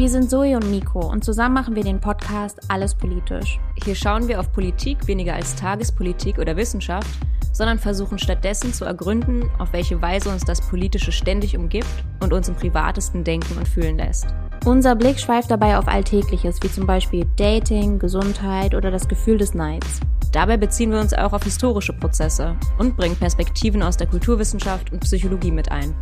Wir sind Zoe und Nico und zusammen machen wir den Podcast Alles Politisch. Hier schauen wir auf Politik weniger als Tagespolitik oder Wissenschaft, sondern versuchen stattdessen zu ergründen, auf welche Weise uns das Politische ständig umgibt und uns im privatesten denken und fühlen lässt. Unser Blick schweift dabei auf Alltägliches, wie zum Beispiel Dating, Gesundheit oder das Gefühl des Neids. Dabei beziehen wir uns auch auf historische Prozesse und bringen Perspektiven aus der Kulturwissenschaft und Psychologie mit ein.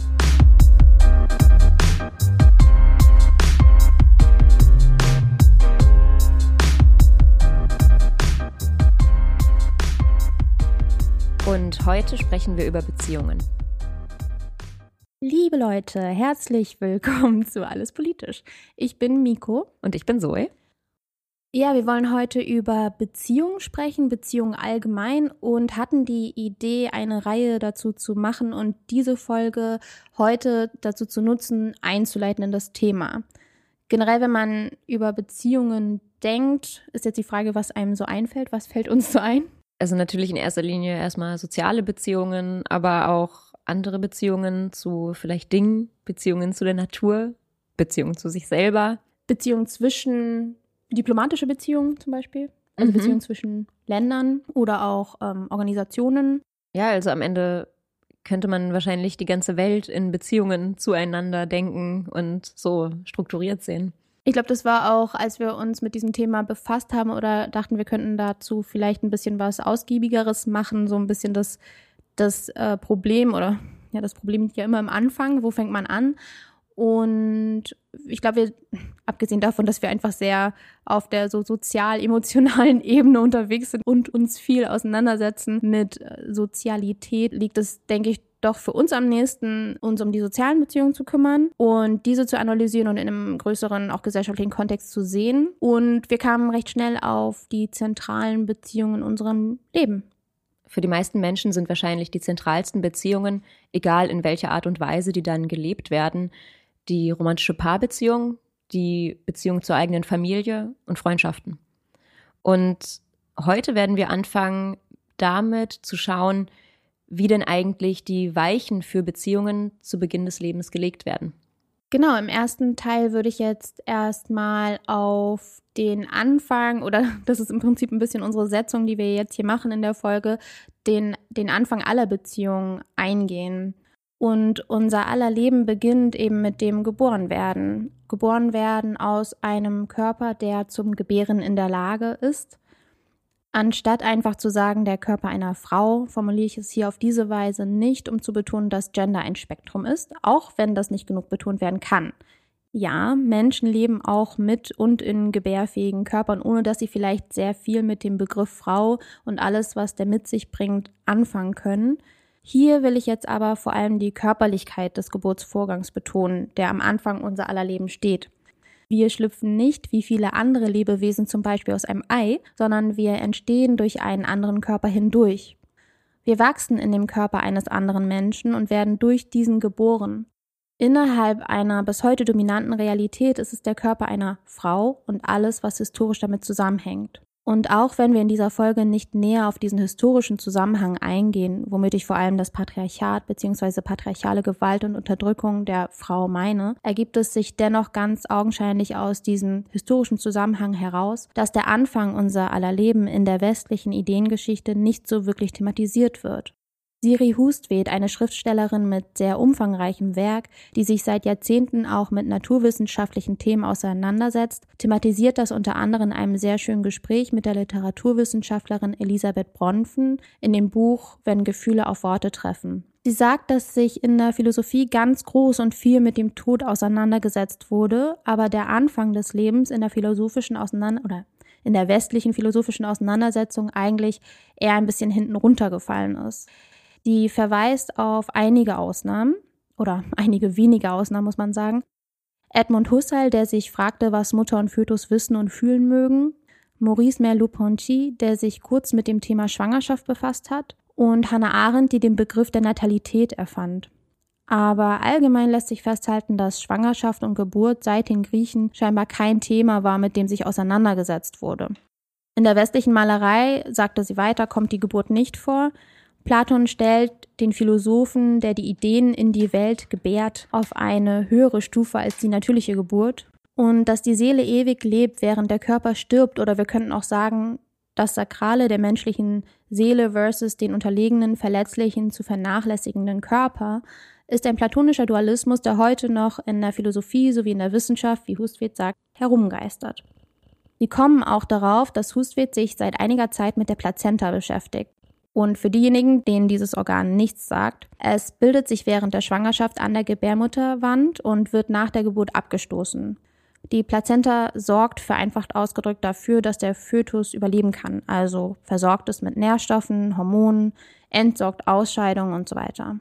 Und heute sprechen wir über Beziehungen. Liebe Leute, herzlich willkommen zu Alles Politisch. Ich bin Miko. Und ich bin Zoe. Ja, wir wollen heute über Beziehungen sprechen, Beziehungen allgemein und hatten die Idee, eine Reihe dazu zu machen und diese Folge heute dazu zu nutzen, einzuleiten in das Thema. Generell, wenn man über Beziehungen denkt, ist jetzt die Frage, was einem so einfällt. Was fällt uns so ein? Also natürlich in erster Linie erstmal soziale Beziehungen, aber auch andere Beziehungen zu vielleicht Dingen, Beziehungen zu der Natur, Beziehungen zu sich selber. Beziehungen zwischen, diplomatische Beziehungen zum Beispiel, also mhm. Beziehungen zwischen Ländern oder auch ähm, Organisationen. Ja, also am Ende könnte man wahrscheinlich die ganze Welt in Beziehungen zueinander denken und so strukturiert sehen. Ich glaube, das war auch, als wir uns mit diesem Thema befasst haben oder dachten, wir könnten dazu vielleicht ein bisschen was Ausgiebigeres machen, so ein bisschen das, das äh, Problem oder ja, das Problem liegt ja immer am Anfang, wo fängt man an? Und ich glaube, wir, abgesehen davon, dass wir einfach sehr auf der so sozial-emotionalen Ebene unterwegs sind und uns viel auseinandersetzen mit äh, Sozialität, liegt es, denke ich, doch für uns am nächsten, uns um die sozialen Beziehungen zu kümmern und diese zu analysieren und in einem größeren, auch gesellschaftlichen Kontext zu sehen. Und wir kamen recht schnell auf die zentralen Beziehungen in unserem Leben. Für die meisten Menschen sind wahrscheinlich die zentralsten Beziehungen, egal in welcher Art und Weise die dann gelebt werden, die romantische Paarbeziehung, die Beziehung zur eigenen Familie und Freundschaften. Und heute werden wir anfangen, damit zu schauen, wie denn eigentlich die Weichen für Beziehungen zu Beginn des Lebens gelegt werden. Genau, im ersten Teil würde ich jetzt erstmal auf den Anfang, oder das ist im Prinzip ein bisschen unsere Setzung, die wir jetzt hier machen in der Folge, den, den Anfang aller Beziehungen eingehen. Und unser aller Leben beginnt eben mit dem Geborenwerden. Geboren werden aus einem Körper, der zum Gebären in der Lage ist. Anstatt einfach zu sagen, der Körper einer Frau, formuliere ich es hier auf diese Weise nicht, um zu betonen, dass Gender ein Spektrum ist, auch wenn das nicht genug betont werden kann. Ja, Menschen leben auch mit und in gebärfähigen Körpern, ohne dass sie vielleicht sehr viel mit dem Begriff Frau und alles, was der mit sich bringt, anfangen können. Hier will ich jetzt aber vor allem die Körperlichkeit des Geburtsvorgangs betonen, der am Anfang unser aller Leben steht. Wir schlüpfen nicht wie viele andere Lebewesen zum Beispiel aus einem Ei, sondern wir entstehen durch einen anderen Körper hindurch. Wir wachsen in dem Körper eines anderen Menschen und werden durch diesen geboren. Innerhalb einer bis heute dominanten Realität ist es der Körper einer Frau und alles, was historisch damit zusammenhängt. Und auch wenn wir in dieser Folge nicht näher auf diesen historischen Zusammenhang eingehen, womit ich vor allem das Patriarchat bzw. patriarchale Gewalt und Unterdrückung der Frau meine, ergibt es sich dennoch ganz augenscheinlich aus diesem historischen Zusammenhang heraus, dass der Anfang unser aller Leben in der westlichen Ideengeschichte nicht so wirklich thematisiert wird. Siri Hustvedt, eine Schriftstellerin mit sehr umfangreichem Werk, die sich seit Jahrzehnten auch mit naturwissenschaftlichen Themen auseinandersetzt, thematisiert das unter anderem in einem sehr schönen Gespräch mit der Literaturwissenschaftlerin Elisabeth Bronfen in dem Buch Wenn Gefühle auf Worte treffen. Sie sagt, dass sich in der Philosophie ganz groß und viel mit dem Tod auseinandergesetzt wurde, aber der Anfang des Lebens in der philosophischen Auseinander oder in der westlichen philosophischen Auseinandersetzung eigentlich eher ein bisschen hinten runtergefallen ist. Die verweist auf einige Ausnahmen oder einige wenige Ausnahmen, muss man sagen. Edmund Husserl, der sich fragte, was Mutter und Fötus wissen und fühlen mögen. Maurice Merleau-Ponty, der sich kurz mit dem Thema Schwangerschaft befasst hat. Und Hannah Arendt, die den Begriff der Natalität erfand. Aber allgemein lässt sich festhalten, dass Schwangerschaft und Geburt seit den Griechen scheinbar kein Thema war, mit dem sich auseinandergesetzt wurde. In der westlichen Malerei, sagte sie weiter, kommt die Geburt nicht vor, Platon stellt den Philosophen, der die Ideen in die Welt gebärt, auf eine höhere Stufe als die natürliche Geburt. und dass die Seele ewig lebt, während der Körper stirbt oder wir könnten auch sagen, das Sakrale der menschlichen Seele versus den unterlegenen, verletzlichen, zu vernachlässigenden Körper, ist ein platonischer Dualismus, der heute noch in der Philosophie sowie in der Wissenschaft, wie Hustvedt sagt, herumgeistert. Sie kommen auch darauf, dass Hustvedt sich seit einiger Zeit mit der Plazenta beschäftigt. Und für diejenigen, denen dieses Organ nichts sagt, es bildet sich während der Schwangerschaft an der Gebärmutterwand und wird nach der Geburt abgestoßen. Die Plazenta sorgt vereinfacht ausgedrückt dafür, dass der Fötus überleben kann, also versorgt es mit Nährstoffen, Hormonen, entsorgt Ausscheidungen und so weiter.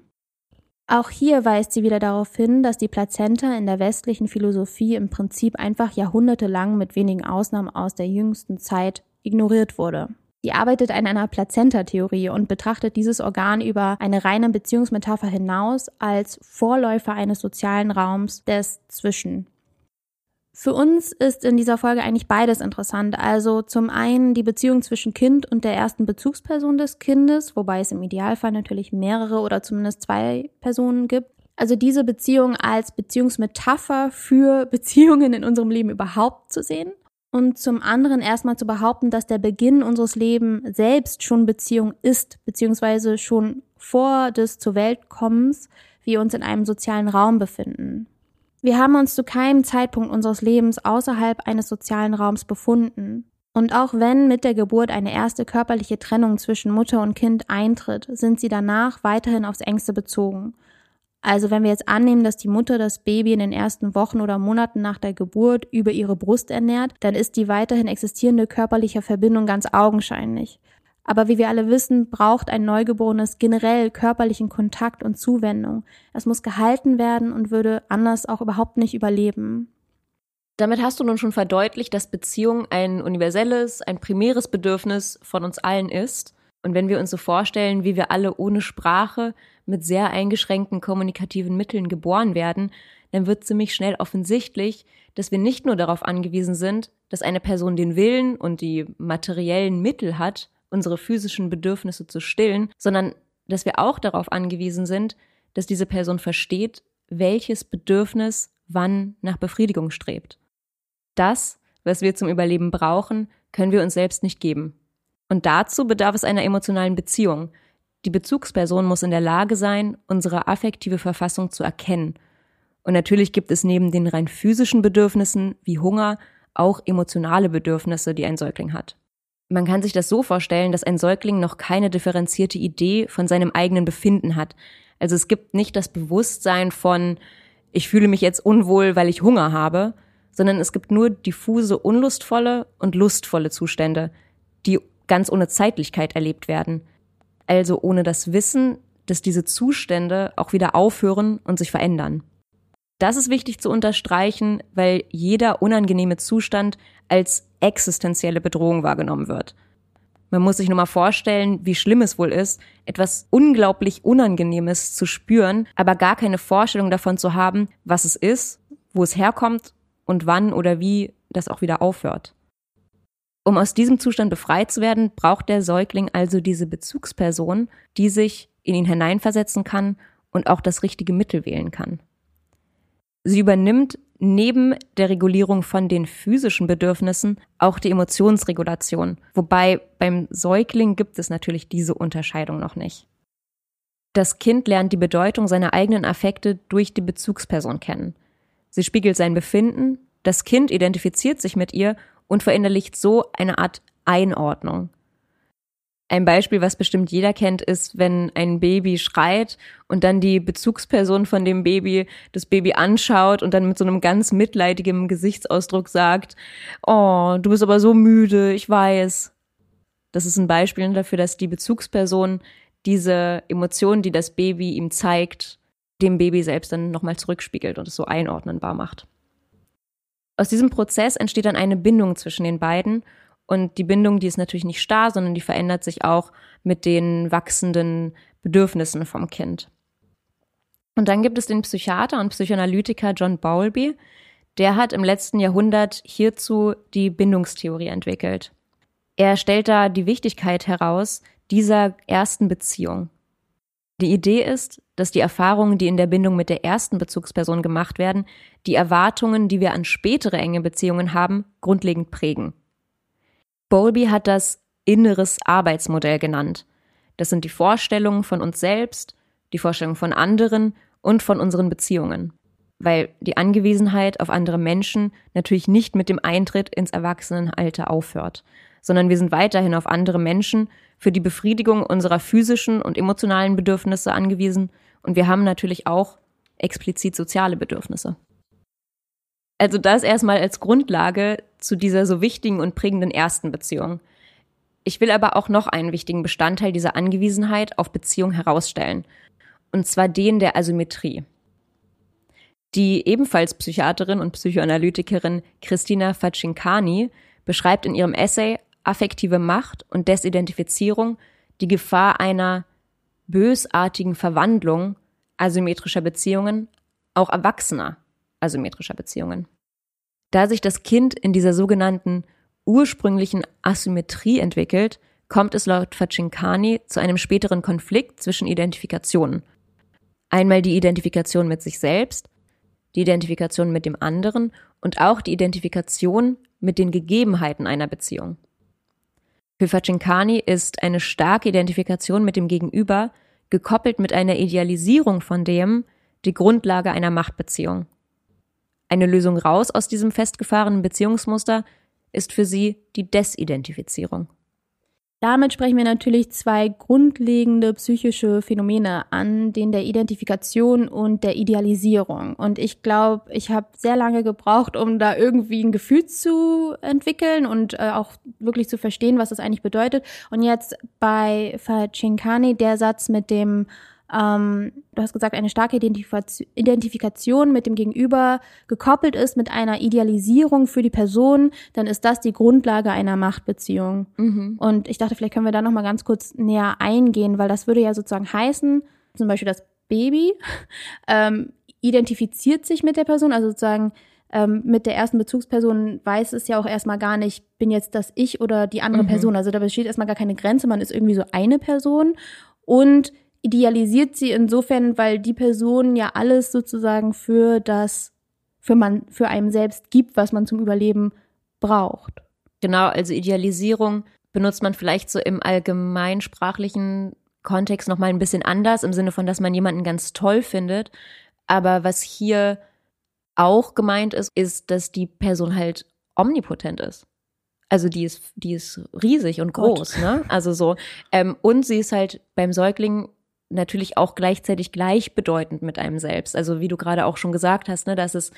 Auch hier weist sie wieder darauf hin, dass die Plazenta in der westlichen Philosophie im Prinzip einfach jahrhundertelang mit wenigen Ausnahmen aus der jüngsten Zeit ignoriert wurde. Sie arbeitet an einer Plazenta-Theorie und betrachtet dieses Organ über eine reine Beziehungsmetapher hinaus als Vorläufer eines sozialen Raums des Zwischen. Für uns ist in dieser Folge eigentlich beides interessant. Also zum einen die Beziehung zwischen Kind und der ersten Bezugsperson des Kindes, wobei es im Idealfall natürlich mehrere oder zumindest zwei Personen gibt. Also diese Beziehung als Beziehungsmetapher für Beziehungen in unserem Leben überhaupt zu sehen. Und zum anderen erstmal zu behaupten, dass der Beginn unseres Lebens selbst schon Beziehung ist, beziehungsweise schon vor des zur Welt kommens wir uns in einem sozialen Raum befinden. Wir haben uns zu keinem Zeitpunkt unseres Lebens außerhalb eines sozialen Raums befunden. Und auch wenn mit der Geburt eine erste körperliche Trennung zwischen Mutter und Kind eintritt, sind sie danach weiterhin aufs engste bezogen. Also wenn wir jetzt annehmen, dass die Mutter das Baby in den ersten Wochen oder Monaten nach der Geburt über ihre Brust ernährt, dann ist die weiterhin existierende körperliche Verbindung ganz augenscheinlich. Aber wie wir alle wissen, braucht ein Neugeborenes generell körperlichen Kontakt und Zuwendung. Es muss gehalten werden und würde anders auch überhaupt nicht überleben. Damit hast du nun schon verdeutlicht, dass Beziehung ein universelles, ein primäres Bedürfnis von uns allen ist. Und wenn wir uns so vorstellen, wie wir alle ohne Sprache mit sehr eingeschränkten kommunikativen Mitteln geboren werden, dann wird ziemlich schnell offensichtlich, dass wir nicht nur darauf angewiesen sind, dass eine Person den Willen und die materiellen Mittel hat, unsere physischen Bedürfnisse zu stillen, sondern dass wir auch darauf angewiesen sind, dass diese Person versteht, welches Bedürfnis wann nach Befriedigung strebt. Das, was wir zum Überleben brauchen, können wir uns selbst nicht geben. Und dazu bedarf es einer emotionalen Beziehung. Die Bezugsperson muss in der Lage sein, unsere affektive Verfassung zu erkennen. Und natürlich gibt es neben den rein physischen Bedürfnissen wie Hunger auch emotionale Bedürfnisse, die ein Säugling hat. Man kann sich das so vorstellen, dass ein Säugling noch keine differenzierte Idee von seinem eigenen Befinden hat. Also es gibt nicht das Bewusstsein von, ich fühle mich jetzt unwohl, weil ich Hunger habe, sondern es gibt nur diffuse, unlustvolle und lustvolle Zustände, die ganz ohne Zeitlichkeit erlebt werden. Also ohne das Wissen, dass diese Zustände auch wieder aufhören und sich verändern. Das ist wichtig zu unterstreichen, weil jeder unangenehme Zustand als existenzielle Bedrohung wahrgenommen wird. Man muss sich nur mal vorstellen, wie schlimm es wohl ist, etwas unglaublich Unangenehmes zu spüren, aber gar keine Vorstellung davon zu haben, was es ist, wo es herkommt und wann oder wie das auch wieder aufhört. Um aus diesem Zustand befreit zu werden, braucht der Säugling also diese Bezugsperson, die sich in ihn hineinversetzen kann und auch das richtige Mittel wählen kann. Sie übernimmt neben der Regulierung von den physischen Bedürfnissen auch die Emotionsregulation, wobei beim Säugling gibt es natürlich diese Unterscheidung noch nicht. Das Kind lernt die Bedeutung seiner eigenen Affekte durch die Bezugsperson kennen. Sie spiegelt sein Befinden, das Kind identifiziert sich mit ihr und verinnerlicht so eine Art Einordnung. Ein Beispiel, was bestimmt jeder kennt, ist, wenn ein Baby schreit und dann die Bezugsperson von dem Baby das Baby anschaut und dann mit so einem ganz mitleidigem Gesichtsausdruck sagt, oh, du bist aber so müde, ich weiß. Das ist ein Beispiel dafür, dass die Bezugsperson diese Emotionen, die das Baby ihm zeigt, dem Baby selbst dann nochmal zurückspiegelt und es so einordnenbar macht. Aus diesem Prozess entsteht dann eine Bindung zwischen den beiden und die Bindung, die ist natürlich nicht starr, sondern die verändert sich auch mit den wachsenden Bedürfnissen vom Kind. Und dann gibt es den Psychiater und Psychoanalytiker John Bowlby. Der hat im letzten Jahrhundert hierzu die Bindungstheorie entwickelt. Er stellt da die Wichtigkeit heraus dieser ersten Beziehung. Die Idee ist, dass die Erfahrungen, die in der Bindung mit der ersten Bezugsperson gemacht werden, die Erwartungen, die wir an spätere enge Beziehungen haben, grundlegend prägen. Bowlby hat das inneres Arbeitsmodell genannt. Das sind die Vorstellungen von uns selbst, die Vorstellungen von anderen und von unseren Beziehungen. Weil die Angewiesenheit auf andere Menschen natürlich nicht mit dem Eintritt ins Erwachsenenalter aufhört, sondern wir sind weiterhin auf andere Menschen für die Befriedigung unserer physischen und emotionalen Bedürfnisse angewiesen und wir haben natürlich auch explizit soziale Bedürfnisse. Also das erstmal als Grundlage zu dieser so wichtigen und prägenden ersten Beziehung. Ich will aber auch noch einen wichtigen Bestandteil dieser Angewiesenheit auf Beziehung herausstellen, und zwar den der Asymmetrie. Die ebenfalls Psychiaterin und Psychoanalytikerin Christina Facincani beschreibt in ihrem Essay Affektive Macht und Desidentifizierung die Gefahr einer bösartigen Verwandlung asymmetrischer Beziehungen, auch erwachsener asymmetrischer Beziehungen. Da sich das Kind in dieser sogenannten ursprünglichen Asymmetrie entwickelt, kommt es laut Facincani zu einem späteren Konflikt zwischen Identifikationen. Einmal die Identifikation mit sich selbst, die Identifikation mit dem anderen und auch die Identifikation mit den Gegebenheiten einer Beziehung. Für Facincani ist eine starke Identifikation mit dem Gegenüber gekoppelt mit einer Idealisierung von dem die Grundlage einer Machtbeziehung. Eine Lösung raus aus diesem festgefahrenen Beziehungsmuster ist für sie die Desidentifizierung. Damit sprechen wir natürlich zwei grundlegende psychische Phänomene an, den der Identifikation und der Idealisierung. Und ich glaube, ich habe sehr lange gebraucht, um da irgendwie ein Gefühl zu entwickeln und äh, auch wirklich zu verstehen, was das eigentlich bedeutet. Und jetzt bei Facincani der Satz mit dem ähm, du hast gesagt, eine starke Identifikation mit dem Gegenüber gekoppelt ist mit einer Idealisierung für die Person, dann ist das die Grundlage einer Machtbeziehung. Mhm. Und ich dachte, vielleicht können wir da noch mal ganz kurz näher eingehen, weil das würde ja sozusagen heißen, zum Beispiel das Baby ähm, identifiziert sich mit der Person, also sozusagen ähm, mit der ersten Bezugsperson weiß es ja auch erstmal gar nicht, bin jetzt das ich oder die andere mhm. Person. Also da besteht erstmal gar keine Grenze, man ist irgendwie so eine Person und idealisiert sie insofern, weil die Person ja alles sozusagen für das, für man, für einem selbst gibt, was man zum Überleben braucht. Genau, also Idealisierung benutzt man vielleicht so im allgemeinsprachlichen Kontext nochmal ein bisschen anders, im Sinne von, dass man jemanden ganz toll findet. Aber was hier auch gemeint ist, ist, dass die Person halt omnipotent ist. Also die ist, die ist riesig und groß, Gott. ne? Also so. Ähm, und sie ist halt beim Säugling natürlich auch gleichzeitig gleichbedeutend mit einem selbst. Also wie du gerade auch schon gesagt hast, ne, dass es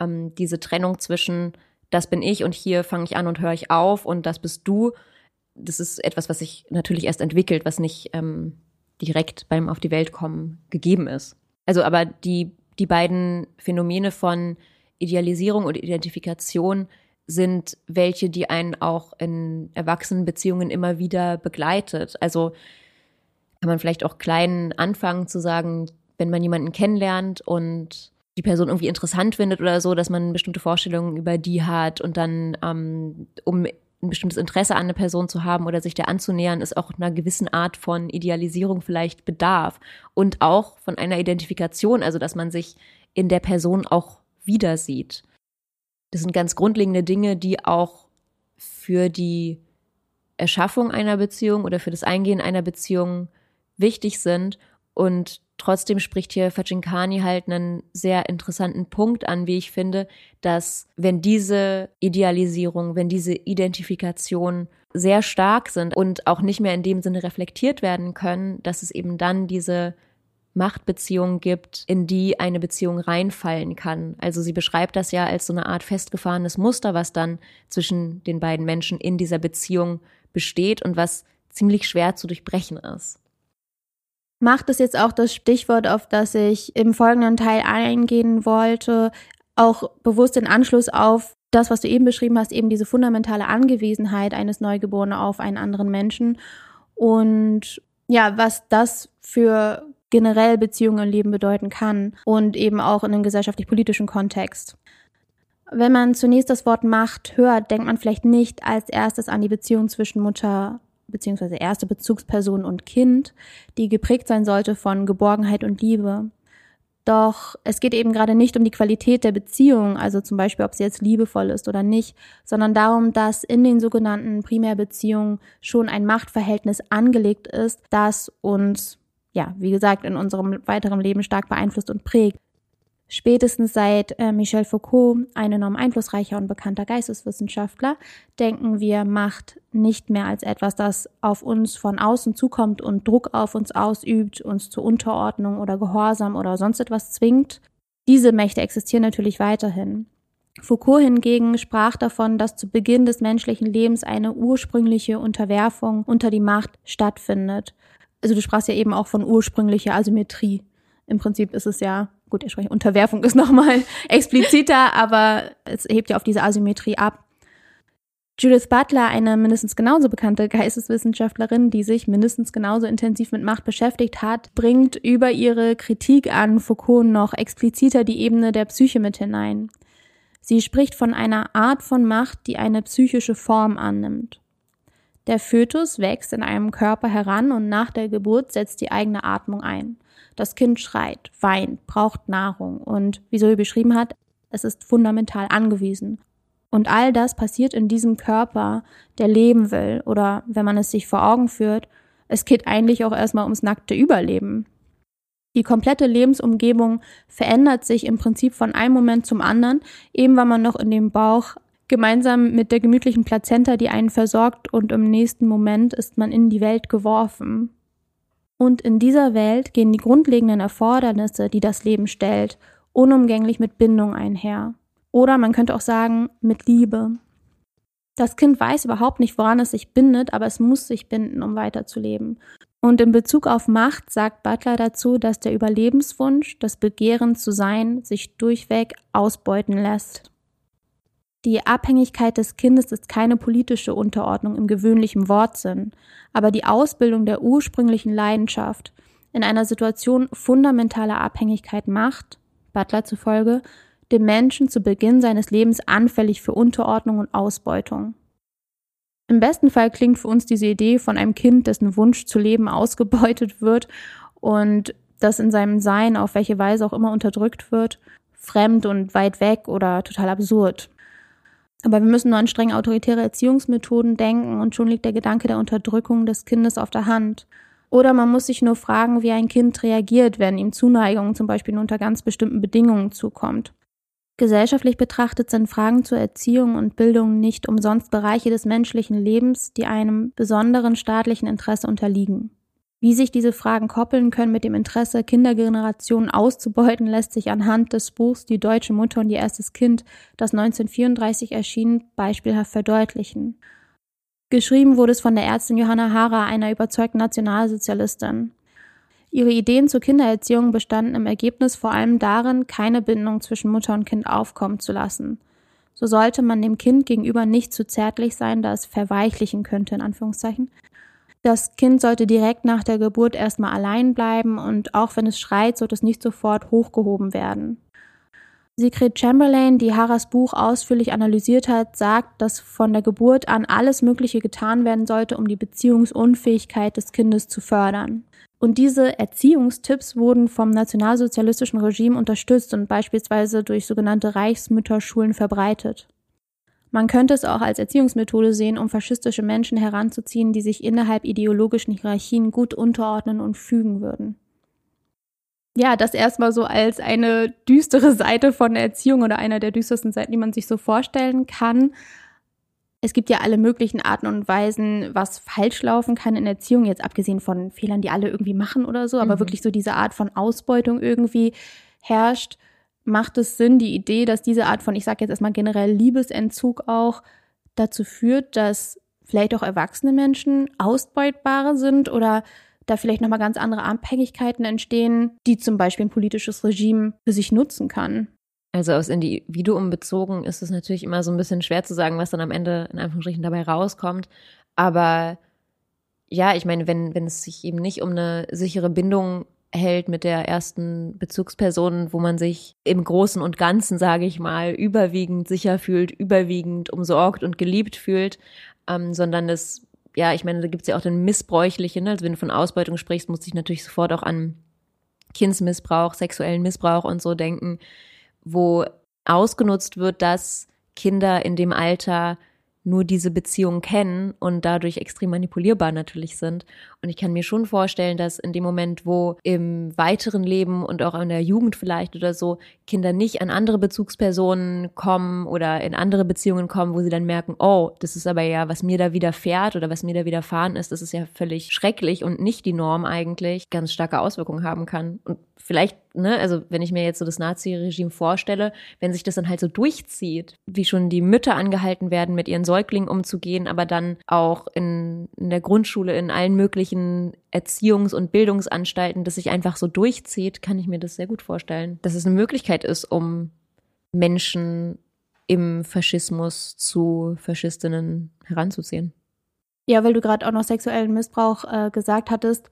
ähm, diese Trennung zwischen das bin ich und hier fange ich an und höre ich auf und das bist du. Das ist etwas, was sich natürlich erst entwickelt, was nicht ähm, direkt beim auf die Welt kommen gegeben ist. Also aber die die beiden Phänomene von Idealisierung und Identifikation sind welche, die einen auch in Erwachsenenbeziehungen immer wieder begleitet. Also kann man vielleicht auch klein anfangen zu sagen, wenn man jemanden kennenlernt und die Person irgendwie interessant findet oder so, dass man bestimmte Vorstellungen über die hat und dann, ähm, um ein bestimmtes Interesse an einer Person zu haben oder sich der anzunähern, ist auch einer gewissen Art von Idealisierung vielleicht bedarf und auch von einer Identifikation, also dass man sich in der Person auch wieder sieht. Das sind ganz grundlegende Dinge, die auch für die Erschaffung einer Beziehung oder für das Eingehen einer Beziehung wichtig sind. Und trotzdem spricht hier Facincani halt einen sehr interessanten Punkt an, wie ich finde, dass wenn diese Idealisierung, wenn diese Identifikation sehr stark sind und auch nicht mehr in dem Sinne reflektiert werden können, dass es eben dann diese Machtbeziehung gibt, in die eine Beziehung reinfallen kann. Also sie beschreibt das ja als so eine Art festgefahrenes Muster, was dann zwischen den beiden Menschen in dieser Beziehung besteht und was ziemlich schwer zu durchbrechen ist. Macht es jetzt auch das Stichwort, auf das ich im folgenden Teil eingehen wollte, auch bewusst in Anschluss auf das, was du eben beschrieben hast, eben diese fundamentale Angewesenheit eines Neugeborenen auf einen anderen Menschen und ja, was das für generell Beziehungen im Leben bedeuten kann und eben auch in einem gesellschaftlich-politischen Kontext. Wenn man zunächst das Wort Macht hört, denkt man vielleicht nicht als erstes an die Beziehung zwischen Mutter beziehungsweise erste Bezugsperson und Kind, die geprägt sein sollte von Geborgenheit und Liebe. Doch es geht eben gerade nicht um die Qualität der Beziehung, also zum Beispiel, ob sie jetzt liebevoll ist oder nicht, sondern darum, dass in den sogenannten Primärbeziehungen schon ein Machtverhältnis angelegt ist, das uns, ja, wie gesagt, in unserem weiteren Leben stark beeinflusst und prägt. Spätestens seit äh, Michel Foucault, ein enorm einflussreicher und bekannter Geisteswissenschaftler, denken wir Macht nicht mehr als etwas, das auf uns von außen zukommt und Druck auf uns ausübt, uns zur Unterordnung oder Gehorsam oder sonst etwas zwingt. Diese Mächte existieren natürlich weiterhin. Foucault hingegen sprach davon, dass zu Beginn des menschlichen Lebens eine ursprüngliche Unterwerfung unter die Macht stattfindet. Also du sprachst ja eben auch von ursprünglicher Asymmetrie. Im Prinzip ist es ja gut, ich spreche Unterwerfung ist nochmal expliziter, aber es hebt ja auf diese Asymmetrie ab. Judith Butler, eine mindestens genauso bekannte Geisteswissenschaftlerin, die sich mindestens genauso intensiv mit Macht beschäftigt hat, bringt über ihre Kritik an Foucault noch expliziter die Ebene der Psyche mit hinein. Sie spricht von einer Art von Macht, die eine psychische Form annimmt. Der Fötus wächst in einem Körper heran und nach der Geburt setzt die eigene Atmung ein. Das Kind schreit, weint, braucht Nahrung und, wie Zoe beschrieben hat, es ist fundamental angewiesen. Und all das passiert in diesem Körper, der leben will oder, wenn man es sich vor Augen führt, es geht eigentlich auch erstmal ums nackte Überleben. Die komplette Lebensumgebung verändert sich im Prinzip von einem Moment zum anderen, eben weil man noch in dem Bauch gemeinsam mit der gemütlichen Plazenta, die einen versorgt, und im nächsten Moment ist man in die Welt geworfen. Und in dieser Welt gehen die grundlegenden Erfordernisse, die das Leben stellt, unumgänglich mit Bindung einher. Oder man könnte auch sagen, mit Liebe. Das Kind weiß überhaupt nicht, woran es sich bindet, aber es muss sich binden, um weiterzuleben. Und in Bezug auf Macht sagt Butler dazu, dass der Überlebenswunsch, das Begehren zu sein, sich durchweg ausbeuten lässt. Die Abhängigkeit des Kindes ist keine politische Unterordnung im gewöhnlichen Wortsinn, aber die Ausbildung der ursprünglichen Leidenschaft in einer Situation fundamentaler Abhängigkeit macht, Butler zufolge, dem Menschen zu Beginn seines Lebens anfällig für Unterordnung und Ausbeutung. Im besten Fall klingt für uns diese Idee von einem Kind, dessen Wunsch zu leben ausgebeutet wird und das in seinem Sein auf welche Weise auch immer unterdrückt wird, fremd und weit weg oder total absurd. Aber wir müssen nur an streng autoritäre Erziehungsmethoden denken und schon liegt der Gedanke der Unterdrückung des Kindes auf der Hand. Oder man muss sich nur fragen, wie ein Kind reagiert, wenn ihm Zuneigung zum Beispiel unter ganz bestimmten Bedingungen zukommt. Gesellschaftlich betrachtet sind Fragen zur Erziehung und Bildung nicht umsonst Bereiche des menschlichen Lebens, die einem besonderen staatlichen Interesse unterliegen. Wie sich diese Fragen koppeln können mit dem Interesse, Kindergenerationen auszubeuten, lässt sich anhand des Buchs Die deutsche Mutter und ihr erstes Kind, das 1934 erschien, beispielhaft verdeutlichen. Geschrieben wurde es von der Ärztin Johanna Hara, einer überzeugten Nationalsozialistin. Ihre Ideen zur Kindererziehung bestanden im Ergebnis vor allem darin, keine Bindung zwischen Mutter und Kind aufkommen zu lassen. So sollte man dem Kind gegenüber nicht zu zärtlich sein, da es verweichlichen könnte, in Anführungszeichen, das Kind sollte direkt nach der Geburt erstmal allein bleiben und auch wenn es schreit, sollte es nicht sofort hochgehoben werden. Sigrid Chamberlain, die Haras Buch ausführlich analysiert hat, sagt, dass von der Geburt an alles Mögliche getan werden sollte, um die Beziehungsunfähigkeit des Kindes zu fördern. Und diese Erziehungstipps wurden vom nationalsozialistischen Regime unterstützt und beispielsweise durch sogenannte Reichsmütterschulen verbreitet. Man könnte es auch als Erziehungsmethode sehen, um faschistische Menschen heranzuziehen, die sich innerhalb ideologischen Hierarchien gut unterordnen und fügen würden. Ja, das erstmal so als eine düstere Seite von der Erziehung oder einer der düstersten Seiten, die man sich so vorstellen kann. Es gibt ja alle möglichen Arten und Weisen, was falsch laufen kann in Erziehung, jetzt abgesehen von Fehlern, die alle irgendwie machen oder so, aber mhm. wirklich so diese Art von Ausbeutung irgendwie herrscht macht es Sinn, die Idee, dass diese Art von, ich sage jetzt erstmal generell Liebesentzug auch dazu führt, dass vielleicht auch erwachsene Menschen ausbeutbare sind oder da vielleicht nochmal ganz andere Abhängigkeiten entstehen, die zum Beispiel ein politisches Regime für sich nutzen kann. Also aus Individuum bezogen ist es natürlich immer so ein bisschen schwer zu sagen, was dann am Ende in Anführungsstrichen dabei rauskommt. Aber ja, ich meine, wenn, wenn es sich eben nicht um eine sichere Bindung hält mit der ersten Bezugsperson, wo man sich im Großen und Ganzen, sage ich mal, überwiegend sicher fühlt, überwiegend umsorgt und geliebt fühlt, ähm, sondern es ja, ich meine, da gibt's ja auch den Missbräuchlichen, ne? also wenn du von Ausbeutung sprichst, muss ich natürlich sofort auch an Kindsmissbrauch, sexuellen Missbrauch und so denken, wo ausgenutzt wird, dass Kinder in dem Alter nur diese Beziehungen kennen und dadurch extrem manipulierbar natürlich sind. Und ich kann mir schon vorstellen, dass in dem Moment, wo im weiteren Leben und auch in der Jugend vielleicht oder so Kinder nicht an andere Bezugspersonen kommen oder in andere Beziehungen kommen, wo sie dann merken, oh, das ist aber ja, was mir da widerfährt oder was mir da widerfahren ist, das ist ja völlig schrecklich und nicht die Norm eigentlich, ganz starke Auswirkungen haben kann. Und vielleicht, ne, also wenn ich mir jetzt so das Nazi-Regime vorstelle, wenn sich das dann halt so durchzieht, wie schon die Mütter angehalten werden, mit ihren Säuglingen umzugehen, aber dann auch in, in der Grundschule, in allen möglichen Erziehungs- und Bildungsanstalten, das sich einfach so durchzieht, kann ich mir das sehr gut vorstellen. Dass es eine Möglichkeit ist, um Menschen im Faschismus zu Faschistinnen heranzuziehen. Ja, weil du gerade auch noch sexuellen Missbrauch äh, gesagt hattest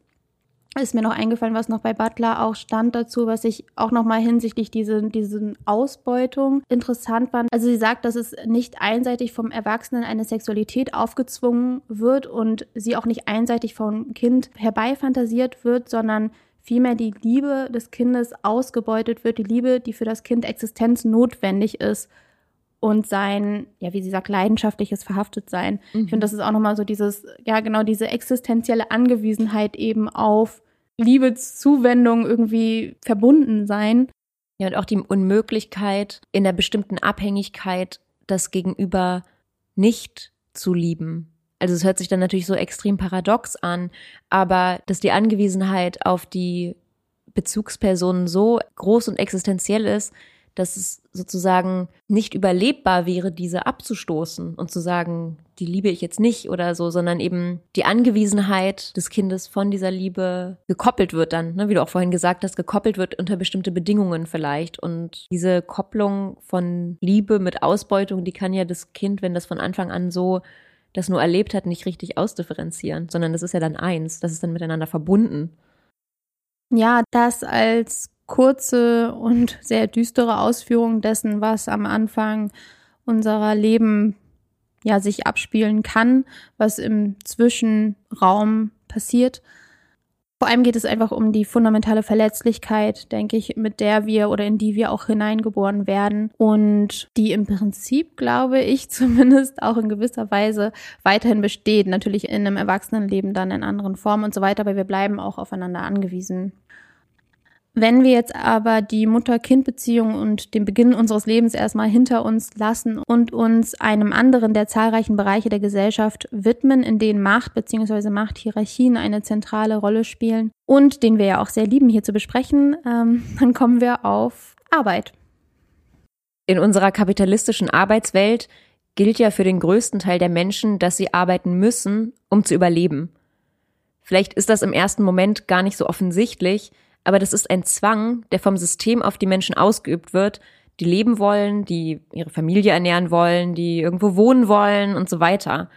ist mir noch eingefallen, was noch bei Butler auch stand dazu, was ich auch noch mal hinsichtlich diese, diesen Ausbeutung interessant fand. Also sie sagt, dass es nicht einseitig vom Erwachsenen eine Sexualität aufgezwungen wird und sie auch nicht einseitig vom Kind herbeifantasiert wird, sondern vielmehr die Liebe des Kindes ausgebeutet wird, die Liebe, die für das Kind Existenz notwendig ist und sein, ja, wie sie sagt, leidenschaftliches Verhaftetsein. Mhm. Ich finde, das ist auch nochmal so dieses, ja, genau diese existenzielle Angewiesenheit eben auf Liebeszuwendung irgendwie verbunden sein. Ja, und auch die Unmöglichkeit, in einer bestimmten Abhängigkeit das Gegenüber nicht zu lieben. Also es hört sich dann natürlich so extrem paradox an, aber dass die Angewiesenheit auf die Bezugspersonen so groß und existenziell ist, dass es sozusagen nicht überlebbar wäre, diese abzustoßen und zu sagen, die liebe ich jetzt nicht oder so, sondern eben die Angewiesenheit des Kindes von dieser Liebe gekoppelt wird dann, ne, wie du auch vorhin gesagt hast, gekoppelt wird unter bestimmte Bedingungen vielleicht. Und diese Kopplung von Liebe mit Ausbeutung, die kann ja das Kind, wenn das von Anfang an so das nur erlebt hat, nicht richtig ausdifferenzieren, sondern das ist ja dann eins, das ist dann miteinander verbunden. Ja, das als kurze und sehr düstere Ausführung dessen, was am Anfang unserer Leben ja sich abspielen kann, was im Zwischenraum passiert. Vor allem geht es einfach um die fundamentale Verletzlichkeit, denke ich, mit der wir oder in die wir auch hineingeboren werden und die im Prinzip, glaube ich, zumindest auch in gewisser Weise weiterhin besteht. Natürlich in einem Erwachsenenleben dann in anderen Formen und so weiter, aber wir bleiben auch aufeinander angewiesen. Wenn wir jetzt aber die Mutter-Kind-Beziehung und den Beginn unseres Lebens erstmal hinter uns lassen und uns einem anderen der zahlreichen Bereiche der Gesellschaft widmen, in denen Macht bzw. Machthierarchien eine zentrale Rolle spielen und den wir ja auch sehr lieben hier zu besprechen, ähm, dann kommen wir auf Arbeit. In unserer kapitalistischen Arbeitswelt gilt ja für den größten Teil der Menschen, dass sie arbeiten müssen, um zu überleben. Vielleicht ist das im ersten Moment gar nicht so offensichtlich, aber das ist ein Zwang, der vom System auf die Menschen ausgeübt wird, die leben wollen, die ihre Familie ernähren wollen, die irgendwo wohnen wollen und so weiter.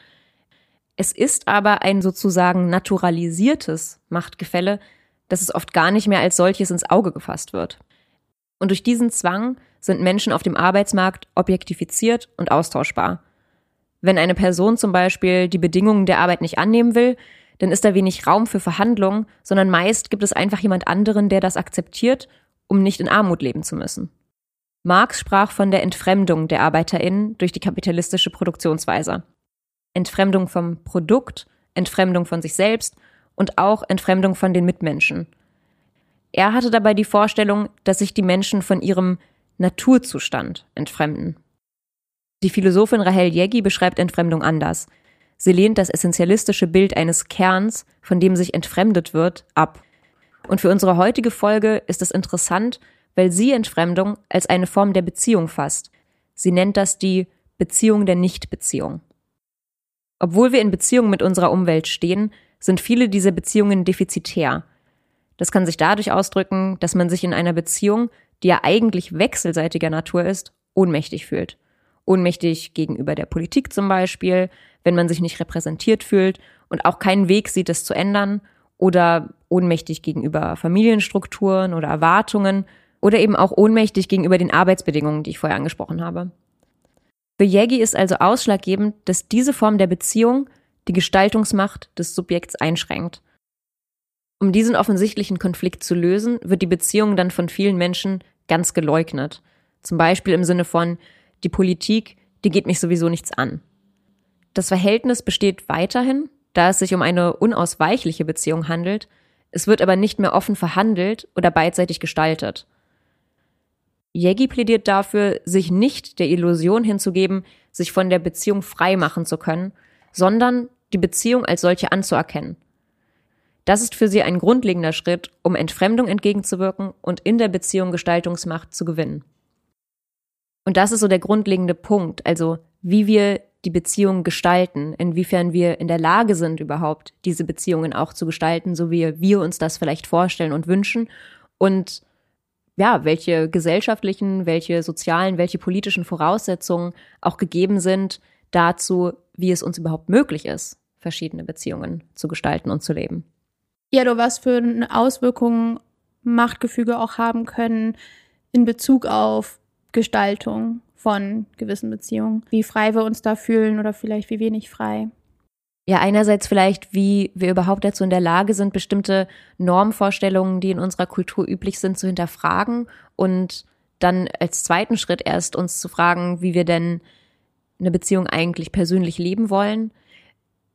Es ist aber ein sozusagen naturalisiertes Machtgefälle, dass es oft gar nicht mehr als solches ins Auge gefasst wird. Und durch diesen Zwang sind Menschen auf dem Arbeitsmarkt objektifiziert und austauschbar. Wenn eine Person zum Beispiel die Bedingungen der Arbeit nicht annehmen will, dann ist da wenig Raum für Verhandlungen, sondern meist gibt es einfach jemand anderen, der das akzeptiert, um nicht in Armut leben zu müssen. Marx sprach von der Entfremdung der ArbeiterInnen durch die kapitalistische Produktionsweise. Entfremdung vom Produkt, Entfremdung von sich selbst und auch Entfremdung von den Mitmenschen. Er hatte dabei die Vorstellung, dass sich die Menschen von ihrem Naturzustand entfremden. Die Philosophin Rahel Jeggi beschreibt Entfremdung anders. Sie lehnt das essentialistische Bild eines Kerns, von dem sich entfremdet wird, ab. Und für unsere heutige Folge ist es interessant, weil sie Entfremdung als eine Form der Beziehung fasst. Sie nennt das die Beziehung der Nichtbeziehung. Obwohl wir in Beziehung mit unserer Umwelt stehen, sind viele dieser Beziehungen defizitär. Das kann sich dadurch ausdrücken, dass man sich in einer Beziehung, die ja eigentlich wechselseitiger Natur ist, ohnmächtig fühlt. Ohnmächtig gegenüber der Politik zum Beispiel, wenn man sich nicht repräsentiert fühlt und auch keinen Weg sieht, es zu ändern oder ohnmächtig gegenüber Familienstrukturen oder Erwartungen oder eben auch ohnmächtig gegenüber den Arbeitsbedingungen, die ich vorher angesprochen habe. Für Jägi ist also ausschlaggebend, dass diese Form der Beziehung die Gestaltungsmacht des Subjekts einschränkt. Um diesen offensichtlichen Konflikt zu lösen, wird die Beziehung dann von vielen Menschen ganz geleugnet. Zum Beispiel im Sinne von, die Politik, die geht mich sowieso nichts an. Das Verhältnis besteht weiterhin, da es sich um eine unausweichliche Beziehung handelt, es wird aber nicht mehr offen verhandelt oder beidseitig gestaltet. Yegi plädiert dafür, sich nicht der Illusion hinzugeben, sich von der Beziehung frei machen zu können, sondern die Beziehung als solche anzuerkennen. Das ist für sie ein grundlegender Schritt, um Entfremdung entgegenzuwirken und in der Beziehung Gestaltungsmacht zu gewinnen. Und das ist so der grundlegende Punkt, also wie wir die Beziehung gestalten, inwiefern wir in der Lage sind, überhaupt diese Beziehungen auch zu gestalten, so wie wir uns das vielleicht vorstellen und wünschen und ja, welche gesellschaftlichen, welche sozialen, welche politischen Voraussetzungen auch gegeben sind dazu, wie es uns überhaupt möglich ist, verschiedene Beziehungen zu gestalten und zu leben. Ja, du was für Auswirkungen Machtgefüge auch haben können in Bezug auf Gestaltung von gewissen Beziehungen. Wie frei wir uns da fühlen oder vielleicht wie wenig frei. Ja, einerseits vielleicht, wie wir überhaupt dazu in der Lage sind, bestimmte Normvorstellungen, die in unserer Kultur üblich sind, zu hinterfragen und dann als zweiten Schritt erst uns zu fragen, wie wir denn eine Beziehung eigentlich persönlich leben wollen.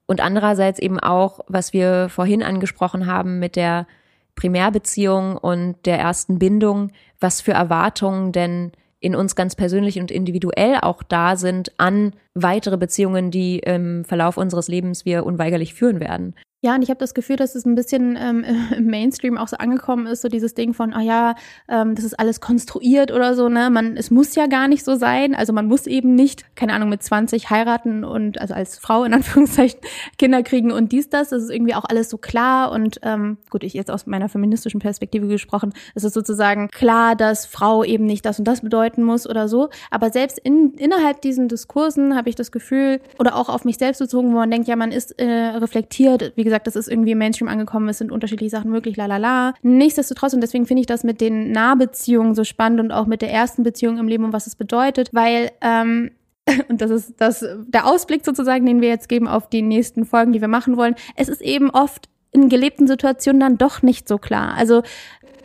Und andererseits eben auch, was wir vorhin angesprochen haben mit der Primärbeziehung und der ersten Bindung, was für Erwartungen denn in uns ganz persönlich und individuell auch da sind an weitere Beziehungen, die im Verlauf unseres Lebens wir unweigerlich führen werden. Ja, und ich habe das Gefühl, dass es ein bisschen ähm, im Mainstream auch so angekommen ist, so dieses Ding von, ah ja, ähm, das ist alles konstruiert oder so, ne? Man, es muss ja gar nicht so sein. Also man muss eben nicht, keine Ahnung, mit 20 heiraten und also als Frau in Anführungszeichen Kinder kriegen und dies, das. Das ist irgendwie auch alles so klar. Und ähm, gut, ich jetzt aus meiner feministischen Perspektive gesprochen, es ist sozusagen klar, dass Frau eben nicht das und das bedeuten muss oder so. Aber selbst in, innerhalb diesen Diskursen habe ich das Gefühl, oder auch auf mich selbst bezogen, wo man denkt, ja, man ist äh, reflektiert, wie gesagt, gesagt, das ist irgendwie im Mainstream angekommen, es sind unterschiedliche Sachen möglich, la la la. Nichtsdestotrotz, und deswegen finde ich das mit den Nahbeziehungen so spannend und auch mit der ersten Beziehung im Leben und was es bedeutet, weil ähm, und das ist das, der Ausblick sozusagen, den wir jetzt geben auf die nächsten Folgen, die wir machen wollen. Es ist eben oft in gelebten Situationen dann doch nicht so klar. Also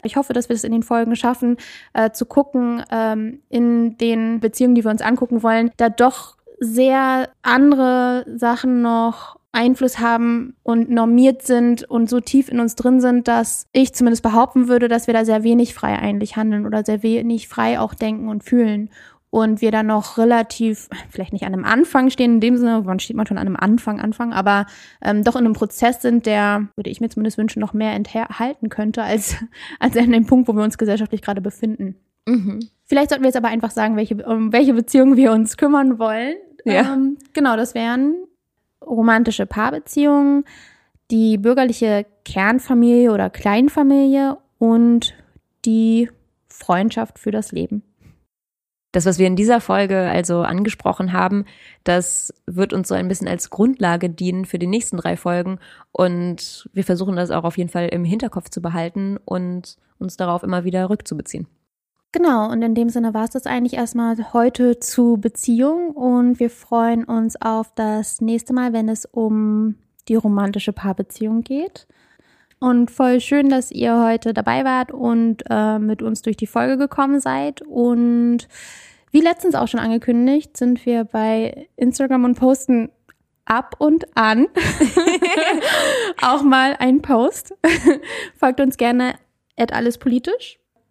ich hoffe, dass wir es in den Folgen schaffen, äh, zu gucken, ähm, in den Beziehungen, die wir uns angucken wollen, da doch sehr andere Sachen noch Einfluss haben und normiert sind und so tief in uns drin sind, dass ich zumindest behaupten würde, dass wir da sehr wenig frei eigentlich handeln oder sehr wenig frei auch denken und fühlen. Und wir dann noch relativ, vielleicht nicht an einem Anfang stehen, in dem Sinne, wann steht man schon an einem Anfang, Anfang, aber ähm, doch in einem Prozess sind, der, würde ich mir zumindest wünschen, noch mehr enthalten könnte, als, als an dem Punkt, wo wir uns gesellschaftlich gerade befinden. Mhm. Vielleicht sollten wir jetzt aber einfach sagen, welche, um welche Beziehungen wir uns kümmern wollen. Ja. Ähm, genau, das wären romantische Paarbeziehungen, die bürgerliche Kernfamilie oder Kleinfamilie und die Freundschaft für das Leben. Das, was wir in dieser Folge also angesprochen haben, das wird uns so ein bisschen als Grundlage dienen für die nächsten drei Folgen. Und wir versuchen das auch auf jeden Fall im Hinterkopf zu behalten und uns darauf immer wieder rückzubeziehen. Genau, und in dem Sinne war es das eigentlich erstmal heute zu Beziehung und wir freuen uns auf das nächste Mal, wenn es um die romantische Paarbeziehung geht. Und voll schön, dass ihr heute dabei wart und äh, mit uns durch die Folge gekommen seid. Und wie letztens auch schon angekündigt, sind wir bei Instagram und posten ab und an auch mal einen Post. Folgt uns gerne at alles politisch